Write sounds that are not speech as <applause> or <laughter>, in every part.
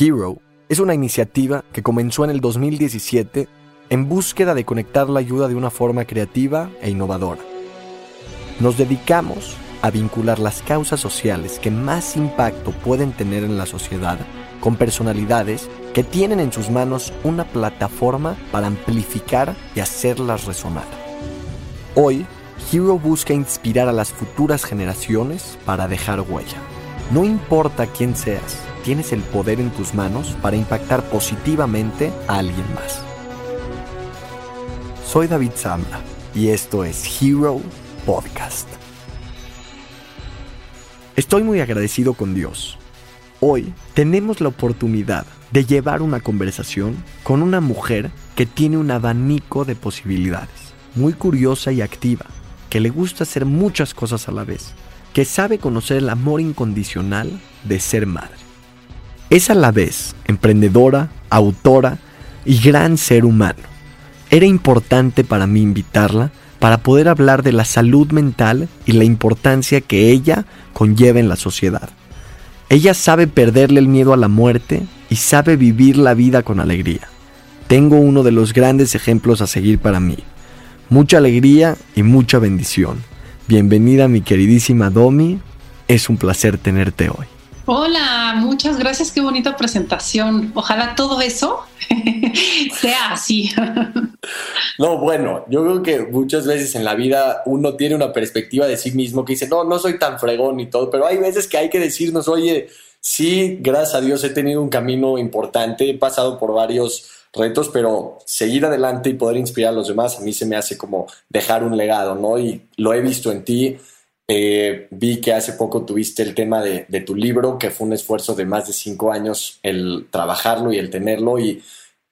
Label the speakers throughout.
Speaker 1: Hero es una iniciativa que comenzó en el 2017 en búsqueda de conectar la ayuda de una forma creativa e innovadora. Nos dedicamos a vincular las causas sociales que más impacto pueden tener en la sociedad con personalidades que tienen en sus manos una plataforma para amplificar y hacerlas resonar. Hoy, Hero busca inspirar a las futuras generaciones para dejar huella. No importa quién seas, tienes el poder en tus manos para impactar positivamente a alguien más. Soy David Zambra y esto es Hero Podcast. Estoy muy agradecido con Dios. Hoy tenemos la oportunidad de llevar una conversación con una mujer que tiene un abanico de posibilidades, muy curiosa y activa, que le gusta hacer muchas cosas a la vez, que sabe conocer el amor incondicional de ser madre. Es a la vez emprendedora, autora y gran ser humano. Era importante para mí invitarla para poder hablar de la salud mental y la importancia que ella conlleva en la sociedad. Ella sabe perderle el miedo a la muerte y sabe vivir la vida con alegría. Tengo uno de los grandes ejemplos a seguir para mí. Mucha alegría y mucha bendición. Bienvenida mi queridísima Domi. Es un placer tenerte hoy.
Speaker 2: Hola, muchas gracias, qué bonita presentación. Ojalá todo eso <laughs> sea así.
Speaker 1: No, bueno, yo creo que muchas veces en la vida uno tiene una perspectiva de sí mismo que dice, no, no soy tan fregón y todo, pero hay veces que hay que decirnos, oye, sí, gracias a Dios he tenido un camino importante, he pasado por varios retos, pero seguir adelante y poder inspirar a los demás a mí se me hace como dejar un legado, ¿no? Y lo he visto en ti. Eh, vi que hace poco tuviste el tema de, de, tu libro, que fue un esfuerzo de más de cinco años el trabajarlo y el tenerlo. Y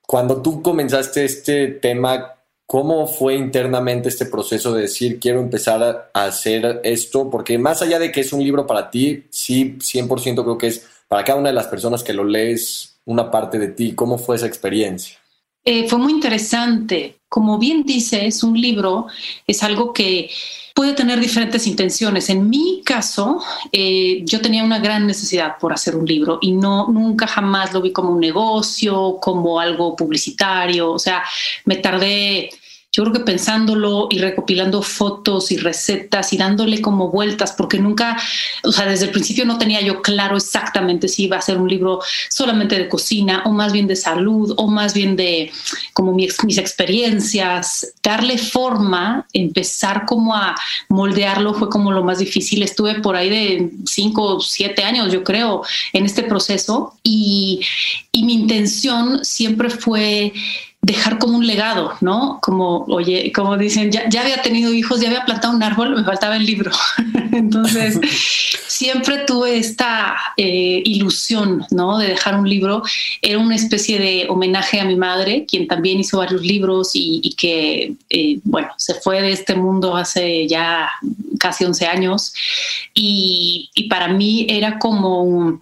Speaker 1: cuando tú comenzaste este tema, ¿Cómo fue internamente este proceso de decir quiero empezar a hacer esto? Porque más allá de que es un libro para ti, sí, 100% creo que es para cada una de las personas que lo lees una parte de ti. ¿Cómo fue esa experiencia?
Speaker 2: Eh, fue muy interesante. Como bien dices, un libro es algo que puede tener diferentes intenciones. En mi caso, eh, yo tenía una gran necesidad por hacer un libro y no nunca jamás lo vi como un negocio, como algo publicitario. O sea, me tardé yo creo que pensándolo y recopilando fotos y recetas y dándole como vueltas, porque nunca, o sea, desde el principio no tenía yo claro exactamente si iba a ser un libro solamente de cocina o más bien de salud o más bien de como mis, experiencias, darle forma, empezar como a moldearlo fue como lo más difícil. Estuve por ahí de cinco o siete años, yo creo, en este proceso y, y mi intención siempre fue dejar como un legado, ¿no? Como, oye, como dicen, ya, ya había tenido hijos, ya había plantado un árbol, me faltaba el libro. <laughs> Entonces, <laughs> siempre tuve esta eh, ilusión, ¿no? De dejar un libro. Era una especie de homenaje a mi madre, quien también hizo varios libros y, que, eh, bueno, se fue de este mundo hace ya casi 11 años. Y, y para mí era como un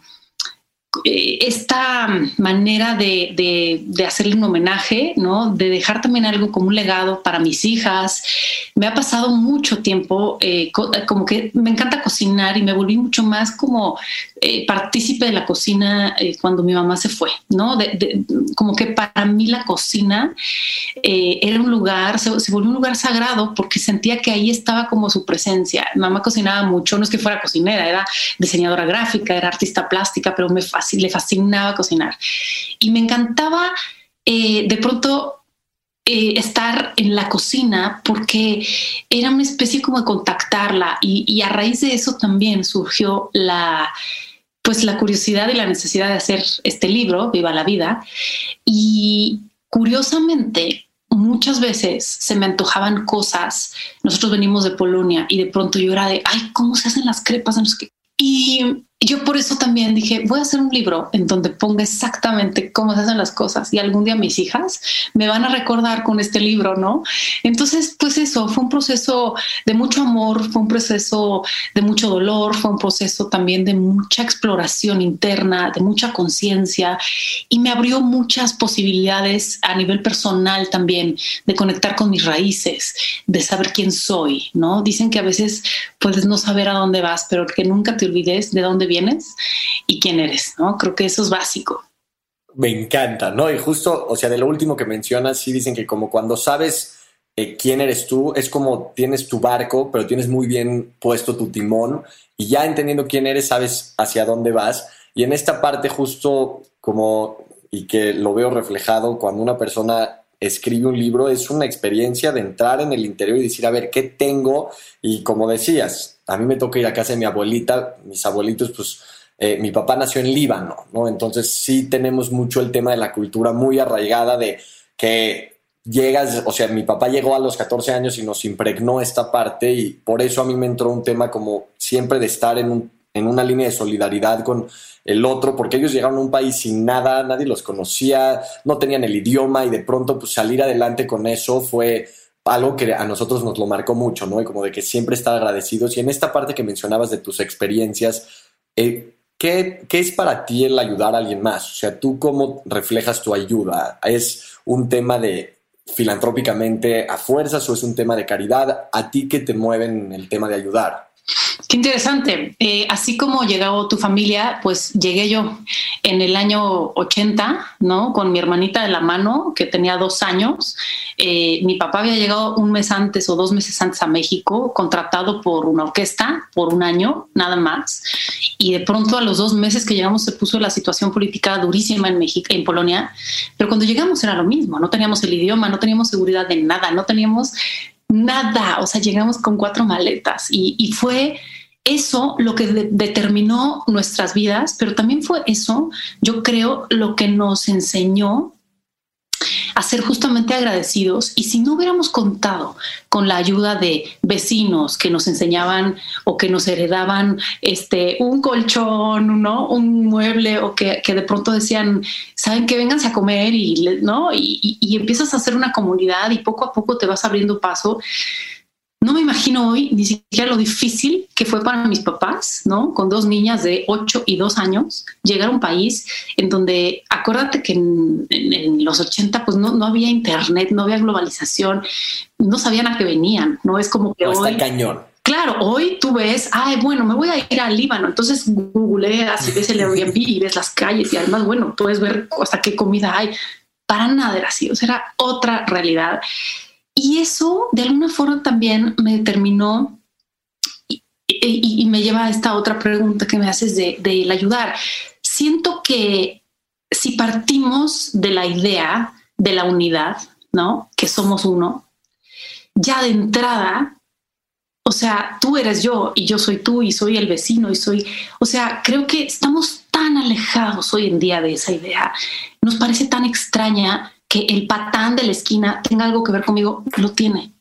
Speaker 2: esta manera de, de, hacerle un homenaje, ¿no? de dejar también algo como un legado para mis hijas. Me ha pasado mucho tiempo, eh, como que me encanta cocinar y me volví mucho más como eh, partícipe de la cocina eh, cuando mi mamá se fue, ¿no? como que para mí la cocina eh, era un lugar, se, volvió un lugar sagrado porque sentía que ahí estaba como su presencia. Mamá cocinaba mucho, no es que fuera cocinera, era diseñadora gráfica, era artista plástica, pero me le fascinaba cocinar. Y me encantaba de pronto estar en la cocina porque era una especie como de contactarla y, y, a raíz de eso también surgió la, pues la curiosidad y la necesidad de hacer este libro, Viva la Vida. Y curiosamente, muchas veces se me antojaban cosas. Nosotros venimos de Polonia y de pronto yo era de, ay, ¿cómo se hacen las crepas? Y yo por eso también dije, voy a hacer un libro en donde ponga exactamente cómo se hacen las cosas y algún día mis hijas me van a recordar con este libro, ¿no? Entonces, pues eso, fue un proceso de mucho amor, fue un proceso de mucho dolor, fue un proceso también de mucha exploración interna, de mucha conciencia y me abrió muchas posibilidades a nivel personal también de conectar con mis raíces, de saber quién soy, ¿no? Dicen que a veces puedes no saber a dónde vas, pero que nunca te olvides de dónde vienes y quién eres, ¿no? Creo que eso es básico.
Speaker 1: me encanta, ¿no? Y justo, o sea, de lo último que mencionas, sí dicen que como cuando sabes eh, quién eres tú, es como tienes tu barco, pero tienes muy bien puesto tu timón y ya entendiendo quién eres, sabes hacia dónde vas. Y en esta parte justo como, y que lo veo reflejado cuando una persona escribe un libro, es una experiencia de entrar en el interior y decir, a ver, ¿qué tengo? Y como decías, a mí me toca ir a casa de mi abuelita, mis abuelitos, pues eh, mi papá nació en Líbano, ¿no? Entonces sí tenemos mucho el tema de la cultura muy arraigada de que llegas, o sea, mi papá llegó a los 14 años y nos impregnó esta parte y por eso a mí me entró un tema como siempre de estar en, un, en una línea de solidaridad con el otro, porque ellos llegaron a un país sin nada, nadie los conocía, no tenían el idioma y de pronto pues salir adelante con eso fue algo que a nosotros nos lo marcó mucho, ¿no? Y como de que siempre estar agradecidos. Y en esta parte que mencionabas de tus experiencias, eh, ¿qué, ¿qué, es para ti el ayudar a alguien más? O sea, ¿tú cómo reflejas tu ayuda? ¿Es un tema de filantrópicamente a fuerzas o es un tema de caridad? ¿A ti qué te mueve en el tema de ayudar?
Speaker 2: Qué interesante. Eh, así como llegó tu familia, pues llegué yo en el año 80, ¿no? Con mi hermanita de la mano, que tenía dos años. Eh, mi papá había llegado un mes antes o dos meses antes a México, contratado por una orquesta por un año, nada más. Y de pronto a los dos meses que llegamos se puso la situación política durísima en México, en Polonia. Pero cuando llegamos era lo mismo. No teníamos el idioma, no teníamos seguridad de nada, no teníamos nada, o sea, llegamos con cuatro maletas y, fue eso lo que determinó nuestras vidas, pero también fue eso, yo creo, lo que nos enseñó a ser justamente agradecidos y si no hubiéramos contado con la ayuda de vecinos que nos enseñaban o que nos heredaban este un colchón, ¿no? un mueble o que, de pronto decían, saben que vénganse a comer y, ¿no? Y, y empiezas a hacer una comunidad y poco a poco te vas abriendo paso no me imagino hoy ni siquiera lo difícil que fue para mis papás, ¿no? Con dos niñas de 8 y 2 años, llegar a un país en donde, acuérdate que en, los 80 pues no, no, había internet, no había globalización, no sabían a qué venían, ¿no? Es como que
Speaker 1: no,
Speaker 2: hoy...
Speaker 1: Está cañón.
Speaker 2: Claro, hoy tú ves, ay, bueno, me voy a ir al Líbano, entonces googleas y ves el Airbnb y ves las calles y además, bueno, puedes ver hasta qué comida hay. Para nada era así, o sea, era otra realidad. Y eso de alguna forma también me determinó y, me lleva a esta otra pregunta que me haces de, el ayudar. Siento que si partimos de la idea de la unidad, ¿no? Que somos uno, ya de entrada, o sea, tú eres yo y yo soy tú y soy el vecino y soy, o sea, creo que estamos tan alejados hoy en día de esa idea. Nos parece tan extraña que el patán de la esquina tenga algo que ver conmigo, lo tiene.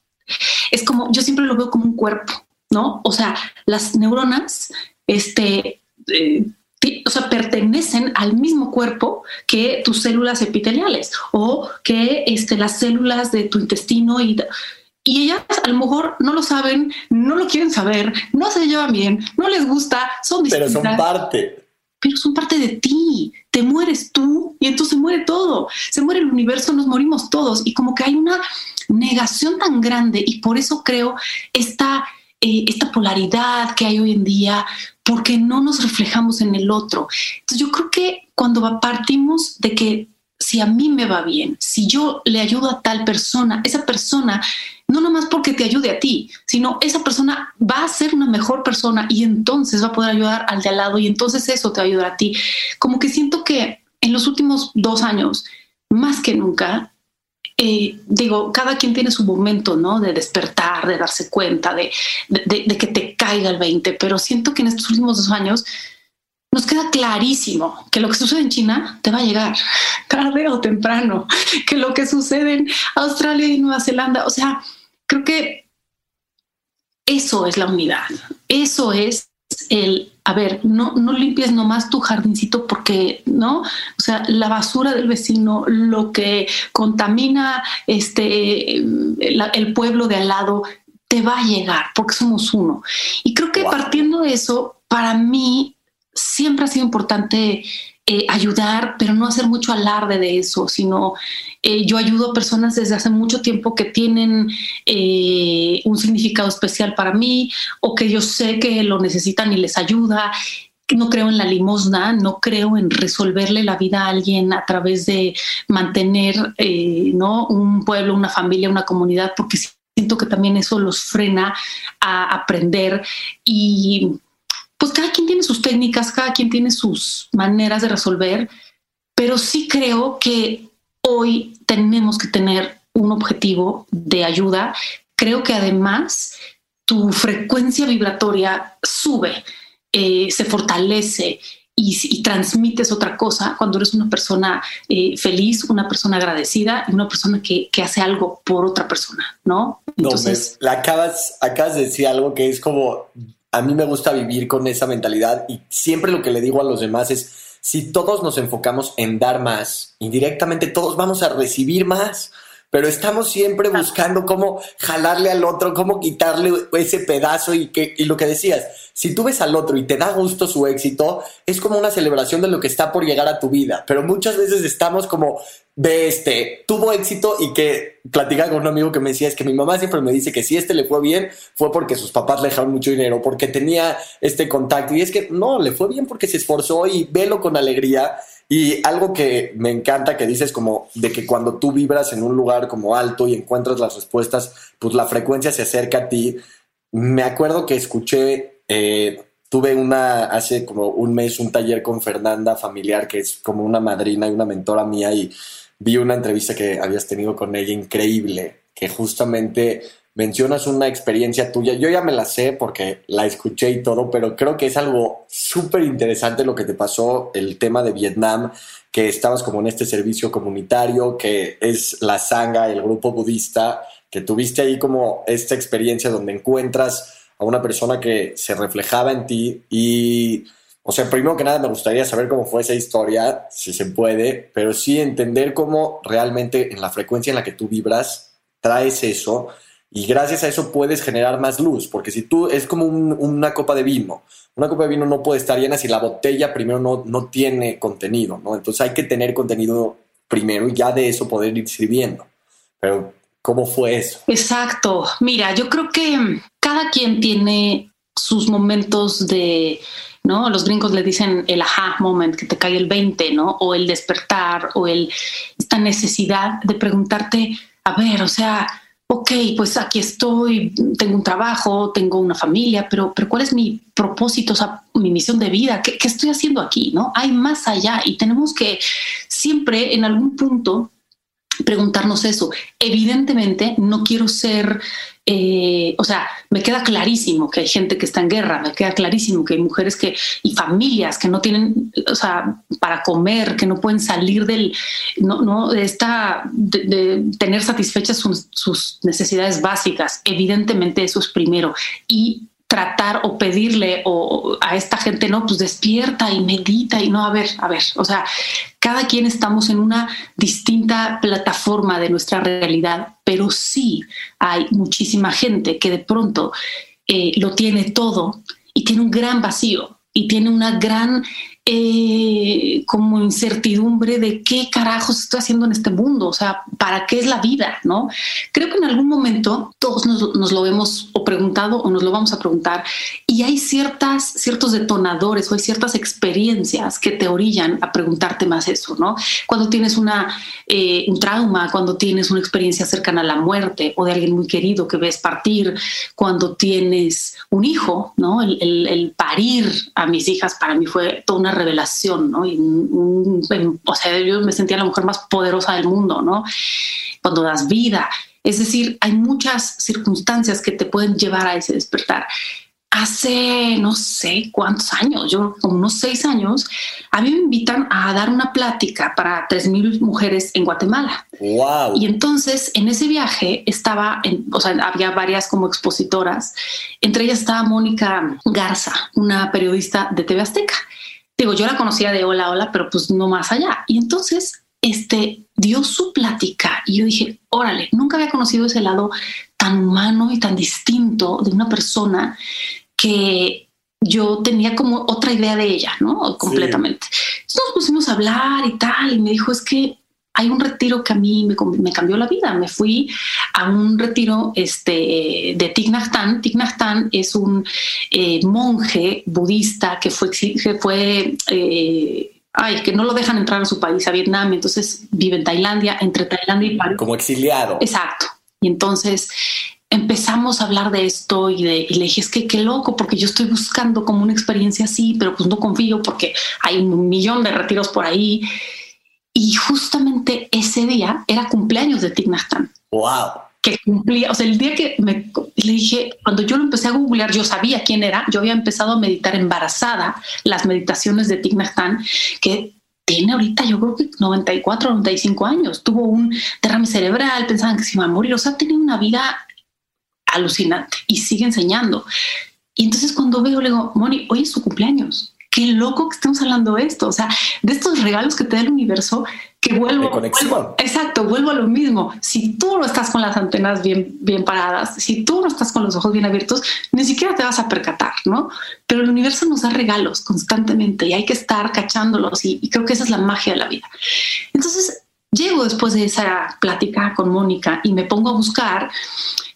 Speaker 2: Es como, yo siempre lo veo como un cuerpo, ¿no? O sea, las neuronas, este, eh, o sea, pertenecen al mismo cuerpo que tus células epiteliales o que este, las células de tu intestino y, y ellas a lo mejor no lo saben, no lo quieren saber, no se llevan bien, no les gusta, son distintas.
Speaker 1: Pero son parte
Speaker 2: pero son parte de ti. Te mueres tú y entonces se muere todo. Se muere el universo, nos morimos todos. Y como que hay una negación tan grande y por eso creo esta, eh, esta polaridad que hay hoy en día, porque no nos reflejamos en el otro. Entonces yo creo que cuando partimos de que si a mí me va bien, si yo le ayudo a tal persona, esa persona no nomás porque te ayude a ti, sino esa persona va a ser una mejor persona y entonces va a poder ayudar al de al lado y entonces eso te ayuda a ti. Como que siento que en los últimos dos años, más que nunca, eh, digo, cada quien tiene su momento, ¿no? De despertar, de darse cuenta, de, de, que te caiga el 20, pero siento que en estos últimos dos años nos queda clarísimo que lo que sucede en China te va a llegar <laughs> tarde o temprano, <laughs> que lo que sucede en Australia y Nueva Zelanda, o sea, creo que eso es la unidad, eso es el, a ver, no, no limpies nomás tu jardincito porque, ¿no? O sea, la basura del vecino, lo que contamina este, el, pueblo de al lado, te va a llegar porque somos uno. Y creo que partiendo de eso, para mí siempre ha sido importante eh, ayudar, pero no hacer mucho alarde de eso, sino eh, yo ayudo a personas desde hace mucho tiempo que tienen eh, un significado especial para mí o que yo sé que lo necesitan y les ayuda. no creo en la limosna, no creo en resolverle la vida a alguien a través de mantener ¿no? un pueblo, una familia, una comunidad, porque siento que también eso los frena a aprender y pues cada quien tiene sus técnicas, cada quien tiene sus maneras de resolver, pero sí creo que hoy tenemos que tener un objetivo de ayuda. Creo que además tu frecuencia vibratoria sube eh, se fortalece y, transmites otra cosa cuando eres una persona eh, feliz, una persona agradecida y una persona que, hace algo por otra persona, ¿no?
Speaker 1: Entonces, la acabas, acabas de decir algo que es como, a mí me gusta vivir con esa mentalidad y siempre lo que le digo a los demás es, si todos nos enfocamos en dar más, indirectamente todos vamos a recibir más pero estamos siempre buscando cómo jalarle al otro, cómo quitarle ese pedazo y que y lo que decías, si tú ves al otro y te da gusto su éxito, es como una celebración de lo que está por llegar a tu vida, pero muchas veces estamos como de este, tuvo éxito y que platicaba con un amigo que me decía, es que mi mamá siempre me dice que si este le fue bien, fue porque sus papás le dejaron mucho dinero, porque tenía este contacto y es que no, le fue bien porque se esforzó y velo con alegría y algo que me encanta que dices como de que cuando tú vibras en un lugar como alto y encuentras las respuestas, pues la frecuencia se acerca a ti. Me acuerdo que escuché, eh, tuve una, hace como un mes un taller con Fernanda familiar, que es como una madrina y una mentora mía, y vi una entrevista que habías tenido con ella increíble, que justamente mencionas una experiencia tuya. Yo ya me la sé porque la escuché y todo, pero creo que es algo súper interesante lo que te pasó, el tema de Vietnam, que estabas como en este servicio comunitario, que es la Sangha, el grupo budista, que tuviste ahí como esta experiencia donde encuentras a una persona que se reflejaba en ti y... O sea, primero que nada me gustaría saber cómo fue esa historia, si se puede, pero sí entender cómo realmente en la frecuencia en la que tú vibras traes eso y gracias a eso puedes generar más luz, porque si tú es como una copa de vino, una copa de vino no puede estar llena si la botella primero no, no tiene contenido, ¿no? Entonces hay que tener contenido primero y ya de eso poder ir sirviendo. Pero, ¿cómo fue eso?
Speaker 2: Exacto. Mira, yo creo que cada quien tiene sus momentos de, ¿no? Los gringos le dicen el aha moment, que te cae el 20, ¿no? O el despertar, o el, esta necesidad de preguntarte, a ver, o sea, ok, pues aquí estoy, tengo un trabajo, tengo una familia, pero, pero ¿cuál es mi propósito, o sea, mi misión de vida? ¿Qué, ¿Qué, estoy haciendo aquí? ¿No? Hay más allá y tenemos que siempre en algún punto preguntarnos eso. Evidentemente, no quiero ser eh, o sea, me queda clarísimo que hay gente que está en guerra, me queda clarísimo que hay mujeres que y familias que no tienen, o sea, para comer, que no pueden salir del, no, no de esta, de, tener satisfechas sus, necesidades básicas. Evidentemente eso es primero tratar o pedirle o a esta gente, no, pues despierta y medita y no, a ver, a ver, o sea, cada quien estamos en una distinta plataforma de nuestra realidad, pero sí hay muchísima gente que de pronto eh, lo tiene todo y tiene un gran vacío y tiene una gran eh, como incertidumbre de qué carajos estoy haciendo en este mundo, o sea, ¿para qué es la vida? ¿no? Creo que en algún momento todos nos, lo hemos o preguntado o nos lo vamos a preguntar y hay ciertas, ciertos detonadores o hay ciertas experiencias que te orillan a preguntarte más eso, ¿no? Cuando tienes una, eh, un trauma, cuando tienes una experiencia cercana a la muerte o de alguien muy querido que ves partir, cuando tienes un hijo, ¿no? El, el parir a mis hijas para mí fue toda una revelación, ¿no? Y o sea, yo me sentía la mujer más poderosa del mundo, ¿no? Cuando das vida. Es decir, hay muchas circunstancias que te pueden llevar a ese despertar hace no sé cuántos años, yo como unos seis años, a mí me invitan a dar una plática para 3.000 mujeres en Guatemala.
Speaker 1: Wow.
Speaker 2: Y entonces en ese viaje estaba, en, o sea, había varias como expositoras, entre ellas estaba Mónica Garza, una periodista de TV Azteca. Digo, yo la conocía de hola, hola, pero pues no más allá. Y entonces este, dio su plática y yo dije, órale, nunca había conocido ese lado tan humano y tan distinto de una persona que yo tenía como otra idea de ella, ¿no? Completamente. Entonces nos pusimos a hablar y tal, y me dijo, es que hay un retiro que a mí me, cambió la vida. Me fui a un retiro este, de Thich Nhat Hanh. Thich Nhat Hanh es un eh, monje budista que fue, que fue eh, ay, que no lo dejan entrar a su país, a Vietnam, entonces vive en Tailandia, entre Tailandia y París.
Speaker 1: Como exiliado.
Speaker 2: Exacto. Y entonces empezamos a hablar de esto y, de, le dije, es que qué loco, porque yo estoy buscando como una experiencia así, pero pues no confío porque hay un millón de retiros por ahí. Y justamente ese día era cumpleaños de Thich
Speaker 1: Wow
Speaker 2: que cumplía, o sea, el día que me, le dije, cuando yo lo empecé a googlear, yo sabía quién era, yo había empezado a meditar embarazada las meditaciones de Thich Nhat que tiene ahorita yo creo que 94, 95 años, tuvo un derrame cerebral, pensaban que se iba a morir, o sea, tenía una vida alucinante y sigue enseñando. Y entonces cuando veo, le digo, Moni, hoy es su cumpleaños. Qué loco que estemos hablando de esto, o sea, de estos regalos que te da el universo que vuelvo, vuelvo, exacto, vuelvo a lo mismo. Si tú no estás con las antenas bien, bien paradas, si tú no estás con los ojos bien abiertos, ni siquiera te vas a percatar, ¿no? Pero el universo nos da regalos constantemente y hay que estar cachándolos y, creo que esa es la magia de la vida. Entonces, llego después de esa plática con Mónica y me pongo a buscar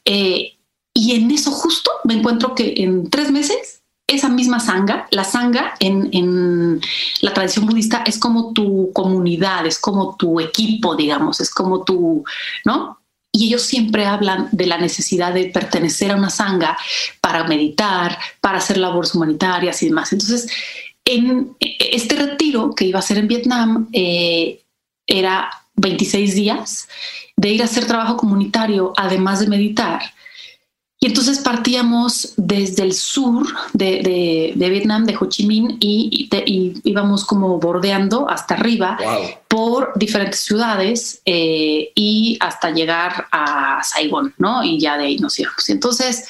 Speaker 2: eh, y en eso justo me encuentro que en tres meses esa misma sanga, la sanga en, la tradición budista es como tu comunidad, es como tu equipo, digamos, es como tu, ¿no? Y ellos siempre hablan de la necesidad de pertenecer a una sanga para meditar, para hacer labores humanitarias y demás. Entonces, en este retiro que iba a ser en Vietnam, eh, era 26 días de ir a hacer trabajo comunitario, además de meditar y entonces partíamos desde el sur de, Vietnam, de Ho Chi Minh, y, íbamos como bordeando hasta arriba por diferentes ciudades eh, y hasta llegar a Saigón, ¿no? Y ya de ahí nos íbamos. Entonces,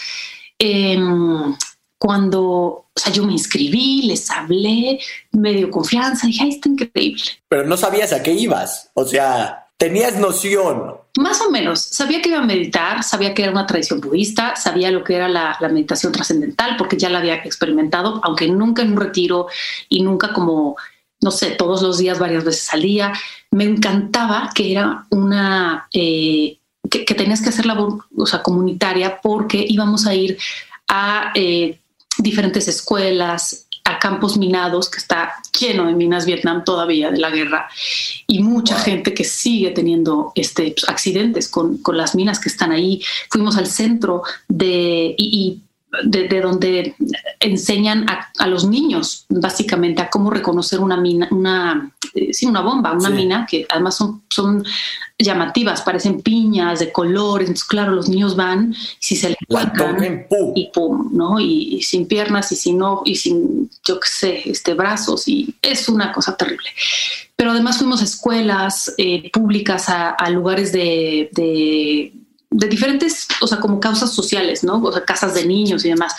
Speaker 2: em, cuando o sea, yo me inscribí, les hablé, me dio confianza, dije, ay, está increíble.
Speaker 1: Pero no sabías a qué ibas, o sea, tenías noción.
Speaker 2: Más o menos. Sabía que iba a meditar, sabía que era una tradición budista, sabía lo que era la, meditación trascendental, porque ya la había experimentado, aunque nunca en un retiro y nunca como, no sé, todos los días, varias veces al día. Me encantaba que era una, eh, que, tenías que hacer labor o comunitaria porque íbamos a ir a eh, diferentes escuelas, a campos minados, que está lleno de minas Vietnam todavía de la guerra, y mucha gente que sigue teniendo este, pues, accidentes con, con, las minas que están ahí. Fuimos al centro de, y, de, donde enseñan a, los niños básicamente a cómo reconocer una mina, una, eh, sí, una bomba, una mina que además son, son llamativas, parecen piñas de colores. Entonces, claro, los niños van si se le encuentran y pum, ¿no? Y, sin piernas y sin y sin, yo qué sé, este, brazos y es una cosa terrible. Pero además fuimos a escuelas eh, públicas, a, lugares de, de, de, diferentes, o sea, como causas sociales, ¿no? O sea, casas de niños y demás.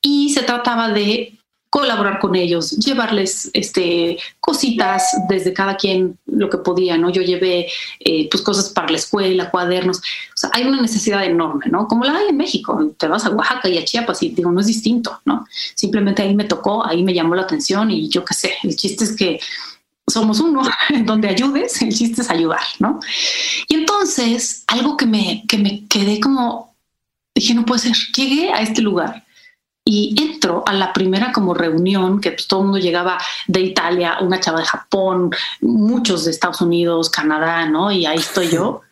Speaker 2: Y se trataba de colaborar con ellos, llevarles este, cositas desde cada quien lo que podía, ¿no? Yo llevé eh, pues cosas para la escuela, cuadernos, o sea, hay una necesidad enorme, ¿no? Como la hay en México, te vas a Oaxaca y a Chiapas y digo, no es distinto, ¿no? Simplemente ahí me tocó, ahí me llamó la atención y yo qué sé, el chiste es que somos uno, <laughs> en donde ayudes, el chiste es ayudar, ¿no? Y entonces, algo que me, que me quedé como, dije, no puede ser, llegué a este lugar y entro a la primera como reunión, que pues, todo el mundo llegaba de Italia, una chava de Japón, muchos de Estados Unidos, Canadá, ¿no? Y ahí estoy yo. <laughs>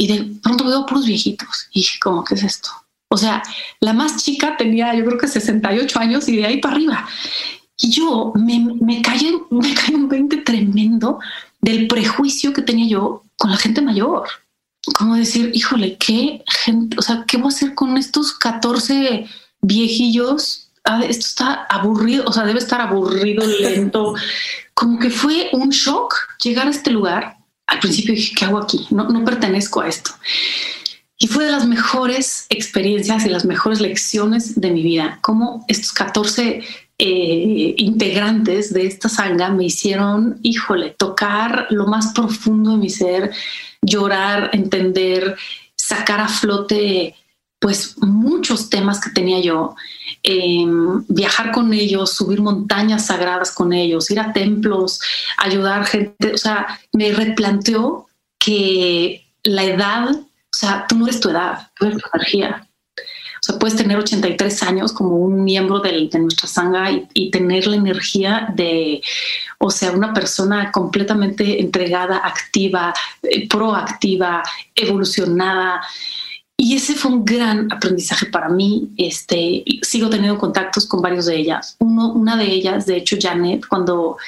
Speaker 2: Y de pronto veo puros viejitos. Y dije, ¿cómo que es esto? O sea, la más chica tenía yo creo que 68 años y de ahí para arriba. Y yo me, me caí, me caí un 20 tremendo del prejuicio que tenía yo con la gente mayor. Como decir, híjole, qué gente, o sea, ¿qué voy a hacer con estos 14 viejillos, ah, esto está aburrido, o sea, debe estar aburrido, lento. <laughs> Como que fue un shock llegar a este lugar. Al principio dije, ¿qué hago aquí? No, no pertenezco a esto. Y fue de las mejores experiencias y las mejores lecciones de mi vida. Como estos 14 eh, integrantes de esta sanga me hicieron, híjole, tocar lo más profundo de mi ser, llorar, entender, sacar a flote pues muchos temas que tenía yo, em, viajar con ellos, subir montañas sagradas con ellos, ir a templos, ayudar gente, o sea, me replanteó que la edad, o sea, tú no eres tu edad, tú eres tu energía. Sea, puedes tener 83 años como un miembro de, nuestra sanga y, tener la energía de, o sea, una persona completamente entregada, activa, eh, proactiva, evolucionada. Y ese fue un gran aprendizaje para mí. Este, sigo teniendo contactos con varios de ellas. Una de ellas, de hecho, Janet, cuando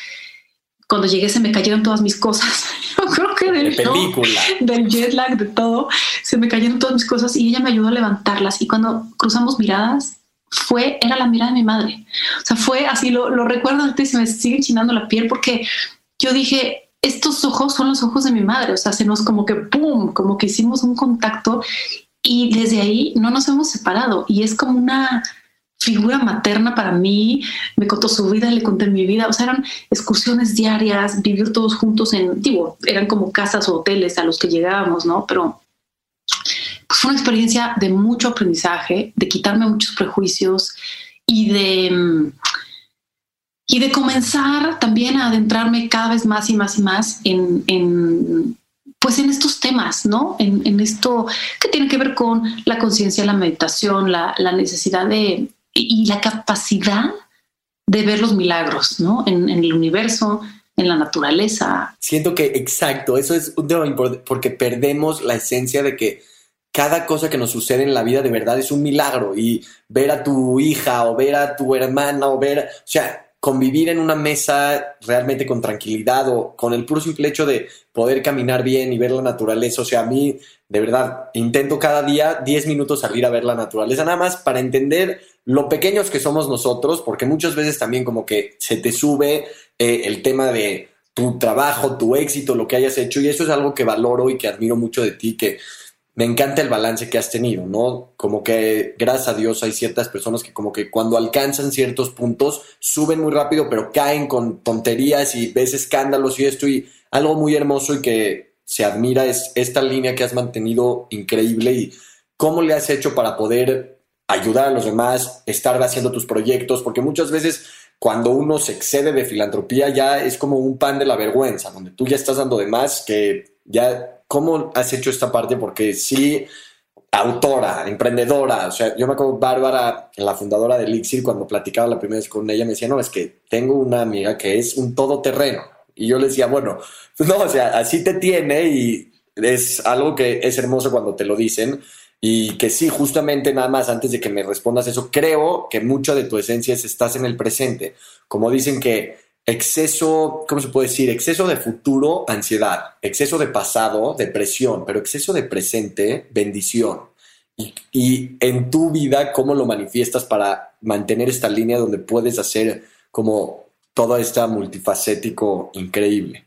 Speaker 2: cuando llegué se me cayeron todas mis cosas. <laughs> Yo creo que del, película. del jet lag, de todo, se me cayeron todas mis cosas y ella me ayudó a levantarlas. Y cuando cruzamos miradas, fue, era la mirada de mi madre. O sea, fue así, lo, lo recuerdo antes y se me sigue chinando la piel porque yo dije, estos ojos son los ojos de mi madre. O sea, se nos como que, ¡pum!, como que hicimos un contacto y desde ahí no nos hemos separado. Y es como una figura materna para mí, me contó su vida, le conté mi vida, o sea, eran excursiones diarias, vivir todos juntos en, digo, eran como casas o hoteles a los que llegábamos, ¿no? Pero pues, fue una experiencia de mucho aprendizaje, de quitarme muchos prejuicios y de y de comenzar también a adentrarme cada vez más y más y más en, en pues en estos temas, ¿no? En, en, esto que tiene que ver con la conciencia, la meditación, la, la necesidad de, y la capacidad de ver los milagros, ¿no? En, el universo, en la naturaleza.
Speaker 1: Siento que exacto, eso es un tema importante porque perdemos la esencia de que cada cosa que nos sucede en la vida de verdad es un milagro y ver a tu hija o ver a tu hermana o ver, o sea, convivir en una mesa realmente con tranquilidad o con el puro simple hecho de poder caminar bien y ver la naturaleza. O sea, a mí, de verdad, intento cada día 10 minutos salir a ver la naturaleza, nada más para entender lo pequeños que somos nosotros, porque muchas veces también como que se te sube eh, el tema de tu trabajo, tu éxito, lo que hayas hecho, y eso es algo que valoro y que admiro mucho de ti, que me encanta el balance que has tenido, ¿no? Como que gracias a Dios hay ciertas personas que como que cuando alcanzan ciertos puntos suben muy rápido, pero caen con tonterías y ves escándalos y esto y algo muy hermoso y que se admira es esta línea que has mantenido increíble y cómo le has hecho para poder ayudar a los demás, estar haciendo tus proyectos, porque muchas veces cuando uno se excede de filantropía ya es como un pan de la vergüenza, donde tú ya estás dando de más que ya, ¿cómo has hecho esta parte? Porque sí, autora, emprendedora, o sea, yo me acuerdo, Bárbara, la fundadora de Elixir, cuando platicaba la primera vez con ella, me decía, no, es que tengo una amiga que es un todoterreno. Y yo le decía, bueno, <laughs> no, o sea, así te tiene y es algo que es hermoso cuando te lo dicen, y que sí, justamente nada más antes de que me respondas eso, creo que mucho de tu esencia es estás en el presente. Como dicen que exceso, ¿cómo se puede decir? Exceso de futuro, ansiedad. Exceso de pasado, depresión. Pero exceso de presente, bendición. Y, en tu vida, ¿cómo lo manifiestas para mantener esta línea donde puedes hacer como todo este multifacético increíble?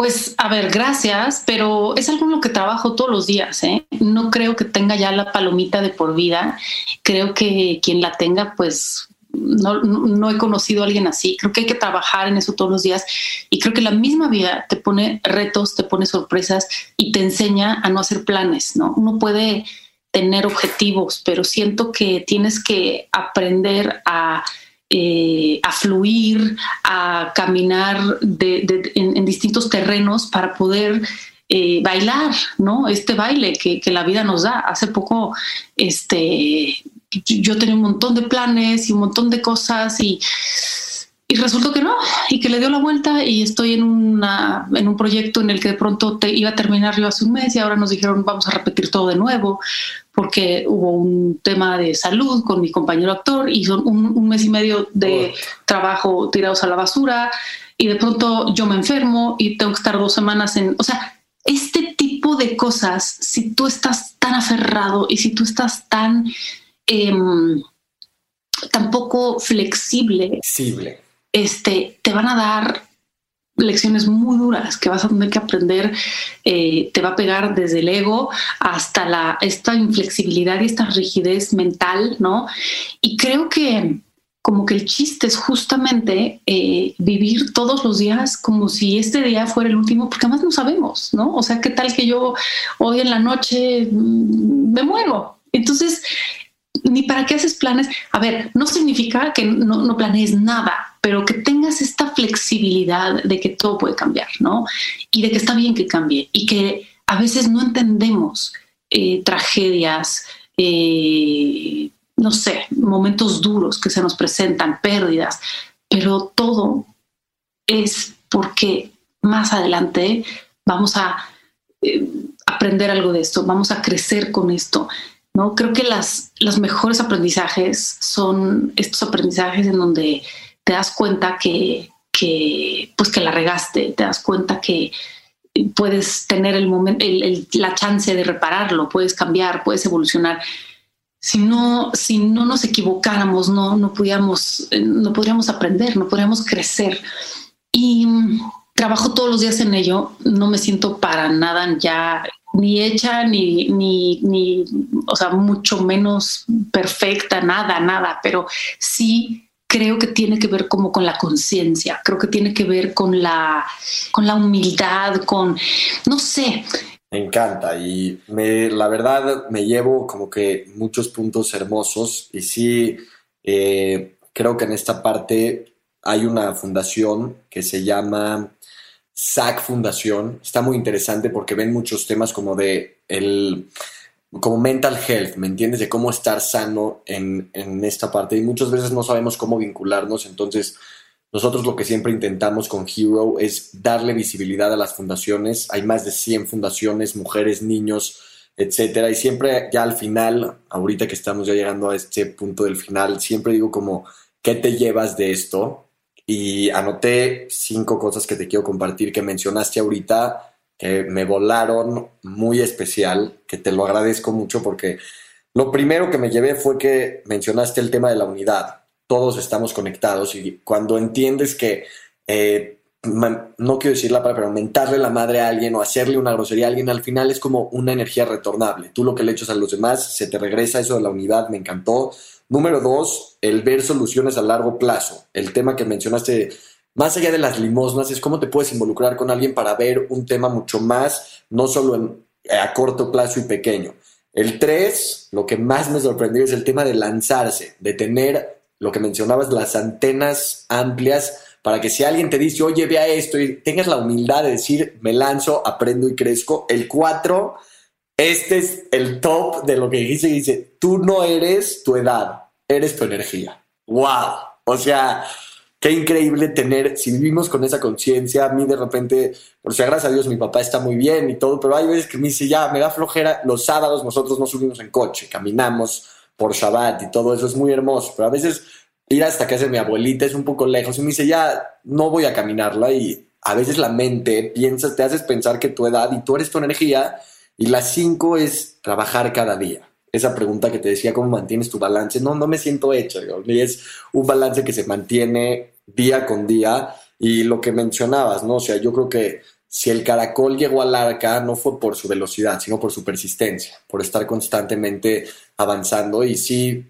Speaker 2: Pues a ver, gracias, pero es algo en lo que trabajo todos los días. ¿eh? No creo que tenga ya la palomita de por vida. Creo que quien la tenga, pues no, no, he conocido a alguien así. Creo que hay que trabajar en eso todos los días y creo que la misma vida te pone retos, te pone sorpresas y te enseña a no hacer planes. ¿no? Uno puede tener objetivos, pero siento que tienes que aprender a eh, a fluir, a caminar en, distintos terrenos para poder eh, bailar, ¿no? Este baile que, la vida nos da. Hace poco, este, yo tenía un montón de planes y un montón de cosas y, y resultó que no, y que le dio la vuelta y estoy en, una, en un proyecto en el que de pronto te iba a terminar yo hace un mes y ahora nos dijeron vamos a repetir todo de nuevo porque hubo un tema de salud con mi compañero actor y son un, mes y medio de trabajo tirados a la basura y de pronto yo me enfermo y tengo que estar dos semanas en, o sea, este tipo de cosas, si tú estás tan aferrado y si tú estás tan, eh, tan poco flexible, este, te van a dar lecciones muy duras que vas a tener que aprender, eh, te va a pegar desde el ego hasta la, esta inflexibilidad y esta rigidez mental, ¿no? Y creo que como que el chiste es justamente eh, vivir todos los días como si este día fuera el último, porque además no sabemos, ¿no? O sea, ¿qué tal que yo hoy en la noche mm, me muero? Entonces, ni para qué haces planes. A ver, no significa que no, no planees nada, pero que tengas esta flexibilidad de que todo puede cambiar, ¿no? Y de que está bien que cambie y que a veces no entendemos eh, tragedias, eh, no sé, momentos duros que se nos presentan, pérdidas, pero todo es porque más adelante vamos a eh, aprender algo de esto, vamos a crecer con esto. ¿No? Creo que las, los mejores aprendizajes son estos aprendizajes en donde te das cuenta que, que, pues que la regaste, te das cuenta que puedes tener el momento, la chance de repararlo, puedes cambiar, puedes evolucionar. Si no, si no nos equivocáramos, no, no, pudiéramos, no podríamos aprender, no podríamos crecer. Y trabajo todos los días en ello, no me siento para nada ya ni hecha, ni, ni, ni, o sea, mucho menos perfecta, nada, nada, pero sí creo que tiene que ver como con la conciencia, creo que tiene que ver con la, con la humildad, con, no sé.
Speaker 1: Me encanta y me, la verdad me llevo como que muchos puntos hermosos y sí, eh, creo que en esta parte hay una fundación que se llama SAC Fundación. Está muy interesante porque ven muchos temas como de el como mental health, ¿me entiendes? De cómo estar sano en, en, esta parte. Y muchas veces no sabemos cómo vincularnos. Entonces, nosotros lo que siempre intentamos con Hero es darle visibilidad a las fundaciones. Hay más de 100 fundaciones, mujeres, niños, etcétera. Y siempre ya al final, ahorita que estamos ya llegando a este punto del final, siempre digo como, ¿qué te llevas de esto? Y anoté cinco cosas que te quiero compartir que mencionaste ahorita que me volaron muy especial, que te lo agradezco mucho porque lo primero que me llevé fue que mencionaste el tema de la unidad. Todos estamos conectados y cuando entiendes que, eh, no quiero decir la palabra, pero mentarle la madre a alguien o hacerle una grosería a alguien, al final es como una energía retornable. Tú lo que le echas a los demás, se te regresa eso de la unidad, me encantó. Número dos, el ver soluciones a largo plazo. El tema que mencionaste más allá de las limosnas, es cómo te puedes involucrar con alguien para ver un tema mucho más, no solo en, a corto plazo y pequeño. El tres, lo que más me sorprendió es el tema de lanzarse, de tener lo que mencionabas, las antenas amplias para que si alguien te dice, oye, vea esto, y tengas la humildad de decir, me lanzo, aprendo y crezco. El cuatro, este es el top de lo que dijiste, dice, tú no eres tu edad, eres tu energía. ¡Wow! O sea, qué increíble tener, si vivimos con esa conciencia, a mí de repente, por si gracias a Dios mi papá está muy bien y todo, pero hay veces que me dice, ya, me da flojera, los sábados nosotros no subimos en coche, caminamos por Shabbat y todo eso es muy hermoso, pero a veces ir hasta casa de mi abuelita es un poco lejos y me dice, ya, no voy a caminarla y a veces la mente piensa, te haces pensar que tu edad y tú eres tu energía y las cinco es trabajar cada día esa pregunta que te decía, ¿cómo mantienes tu balance? No, no me siento hecho. Y es un balance que se mantiene día con día. Y lo que mencionabas, ¿no? O sea, yo creo que si el caracol llegó al arca no fue por su velocidad, sino por su persistencia, por estar constantemente avanzando. Y sí,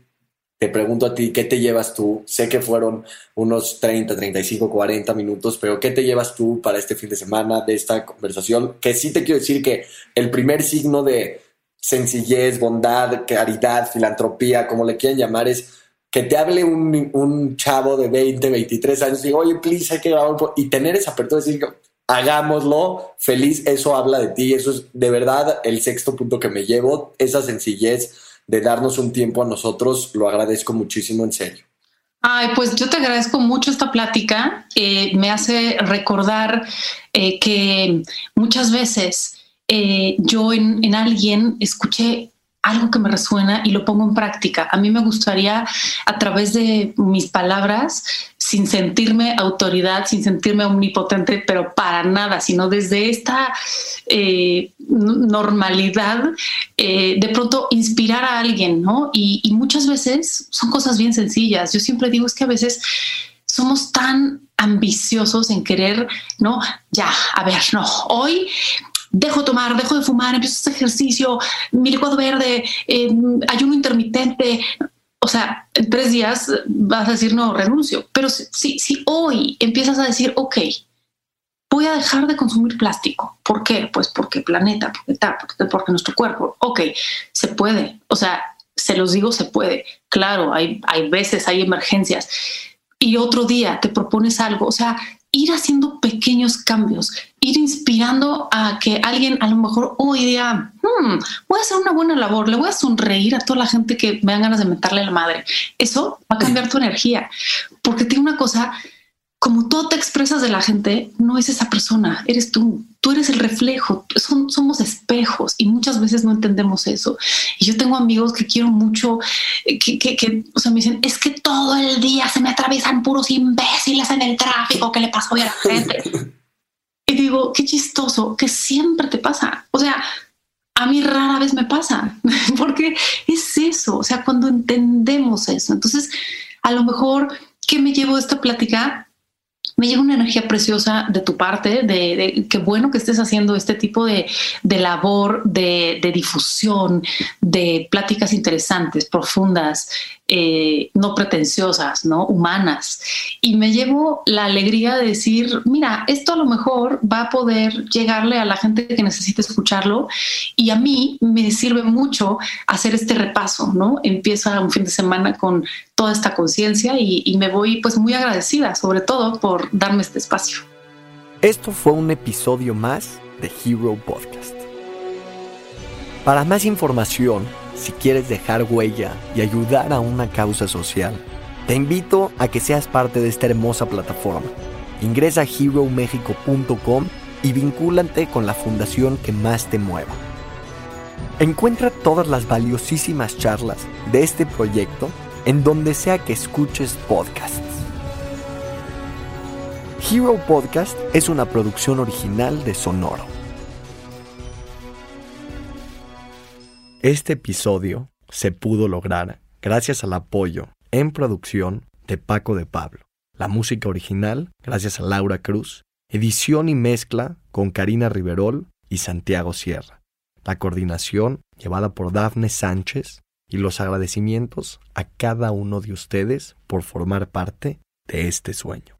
Speaker 1: te pregunto a ti, ¿qué te llevas tú? Sé que fueron unos 30, 35, 40 minutos, pero ¿qué te llevas tú para este fin de semana de esta conversación? Que sí te quiero decir que el primer signo de sencillez, bondad, caridad, filantropía, como le quieran llamar, es que te hable un, un chavo de 20, 23 años y diga, oye, please, hay que grabar un Y tener esa apertura, decir, hagámoslo, feliz, eso habla de ti, eso es de verdad el sexto punto que me llevo, esa sencillez de darnos un tiempo a nosotros, lo agradezco muchísimo, en serio.
Speaker 2: Ay, pues yo te agradezco mucho esta plática. Eh, me hace recordar eh, que muchas veces eh, yo en, alguien escuché algo que me resuena y lo pongo en práctica. A mí me gustaría a través de mis palabras, sin sentirme autoridad, sin sentirme omnipotente, pero para nada, sino desde esta eh, normalidad, eh, de pronto inspirar a alguien, ¿no? Y, y muchas veces son cosas bien sencillas. Yo siempre digo es que a veces somos tan ambiciosos en querer, ¿no? Ya, a ver, no, hoy dejo de tomar, dejo de fumar, empiezo a hacer ejercicio, mi licuado verde, eh, ayuno intermitente. O sea, en tres días vas a decir no, renuncio. Pero si, si hoy empiezas a decir, ok, voy a dejar de consumir plástico. ¿Por qué? Pues porque planeta, porque tal, porque, porque nuestro cuerpo. Ok, se puede. O sea, se los digo, se puede. Claro, hay, hay veces, hay emergencias. Y otro día te propones algo, o sea, ir haciendo pequeños cambios, ir inspirando a que alguien a lo mejor hoy día, hmm, voy a hacer una buena labor, le voy a sonreír a toda la gente que me dan ganas de meterle la madre. Eso va a cambiar tu energía, porque tiene una cosa, como tú te expresas de la gente, no es esa persona, eres tú. Tú eres el reflejo, son, somos espejos y muchas veces no entendemos eso. Y yo tengo amigos que quiero mucho, eh, que, que, o sea, me dicen, es que todo el día se me atraviesan puros imbéciles en el tráfico, ¿qué le pasa hoy a la gente? <laughs> y digo, qué chistoso, que siempre te pasa. O sea, a mí rara vez me pasa, <laughs> porque es eso, o sea, cuando entendemos eso. Entonces, a lo mejor, ¿qué me llevo de esta plática? Me llega una energía preciosa de tu parte, de, qué bueno que estés haciendo este tipo de, labor de, difusión, de pláticas interesantes, profundas, eh, no pretenciosas, ¿no? Humanas. Y me llevo la alegría de decir, mira, esto a lo mejor va a poder llegarle a la gente que necesite escucharlo y a mí me sirve mucho hacer este repaso, ¿no? Empieza un fin de semana con toda esta conciencia y, y me voy pues muy agradecida, sobre todo por darme este espacio.
Speaker 1: Esto fue un episodio más de Hero Podcast. Para más información, si quieres dejar huella y ayudar a una causa social, te invito a que seas parte de esta hermosa plataforma. Ingresa a heromexico.com y vincúlate con la fundación que más te mueva. Encuentra todas las valiosísimas charlas de este proyecto en donde sea que escuches podcasts. Hero Podcast es una producción original de Sonoro. Este episodio se pudo lograr gracias al apoyo en producción de Paco de Pablo. La música original, gracias a Laura Cruz. Edición y mezcla con Karina Riverol y Santiago Sierra. La coordinación llevada por Dafne Sánchez y los agradecimientos a cada uno de ustedes por formar parte de este sueño.